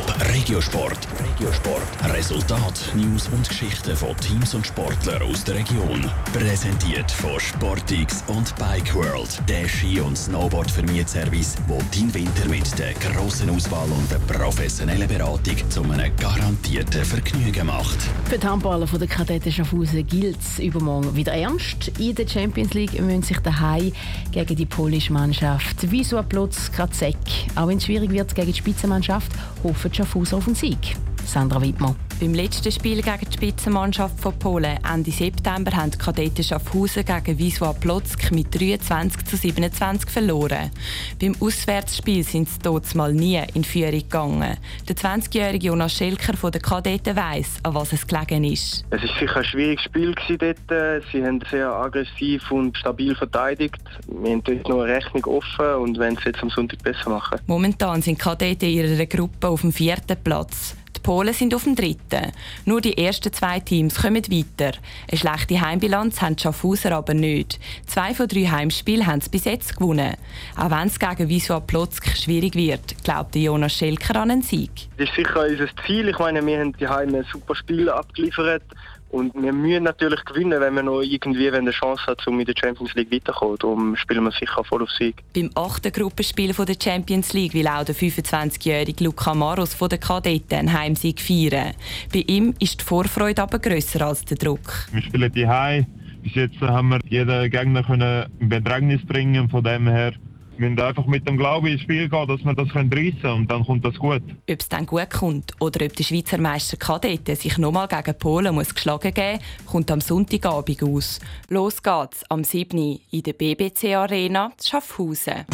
Top Regiosport. Regiosport. Resultat, News und Geschichten von Teams und Sportlern aus der Region. Präsentiert von Sportix und Bike World. Der Ski- und snowboard service wo dein Winter mit der grossen Auswahl und der professionellen Beratung zu einem garantierten Vergnügen macht. Für die Handballer der Kadetten Schaffhausen gilt es übermorgen wieder ernst. In der Champions League müssen sich daheim gegen die polische Mannschaft Wisła Plotz Krazek. Auch wenn es schwierig wird gegen die Spitzenmannschaft, hoffen die Schaffhauser auf den Sieg. Sandra Wittmann. Beim letzten Spiel gegen die Spitzenmannschaft von Polen Ende September haben die Kadetten Schaffhausen gegen Wisła Plock mit 23 zu 27 verloren. Beim Auswärtsspiel sind sie dort mal nie in Führung gegangen. Der 20-jährige Jonas Schelker von den Kadetten weiss, an was es gelegen ist. Es war sicher ein schwieriges Spiel dort. Sie haben sehr aggressiv und stabil verteidigt. Wir haben dort noch eine Rechnung offen und wollen es jetzt am Sonntag besser machen. Momentan sind Kadetten in ihrer Gruppe auf dem vierten Platz. Die Polen sind auf dem dritten. Nur die ersten zwei Teams kommen weiter. Eine schlechte Heimbilanz haben die Schaffhauser aber nicht. Zwei von drei Heimspielen haben sie bis jetzt gewonnen. Auch wenn es gegen Wisła Plotzk schwierig wird, glaubt Jonas Schelker an einen Sieg. Das ist sicher unser Ziel. Ich meine, wir haben die Heim ein super Spiel abgeliefert. Und wir müssen natürlich gewinnen, wenn wir noch irgendwie eine Chance haben, um in der Champions League weiterzukommen. Darum spielen wir sicher voll auf Sieg. Beim achten Gruppenspiel der Champions League will auch der 25-jährige Luca Maros von den Kadetten einen Heimsieg feiern. Bei ihm ist die Vorfreude aber grösser als der Druck. Wir spielen die Heim. Bis jetzt haben wir jeden Gegner in Bedrängnis bringen. Von dem her müssen einfach mit dem Glauben ins Spiel gehen, dass wir das reissen können und dann kommt das gut. Ob es dann gut kommt oder ob der Schweizer Meister Kadetten sich nochmal gegen Polen muss geschlagen geben muss, kommt am Sonntagabend aus. Los geht's am 7. in der BBC Arena Schaffhausen.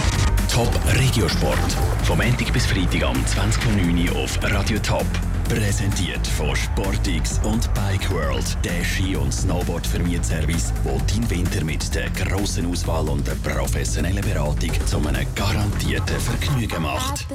Top Regiosport. Vom Montag bis Freitag am 20.09 auf Radio Top. Präsentiert von Sportix und Bike World, der Ski- und Snowboard-Vermietservice, wo dein Winter mit der grossen Auswahl und der professionellen Beratung zu einem garantierten Vergnügen macht.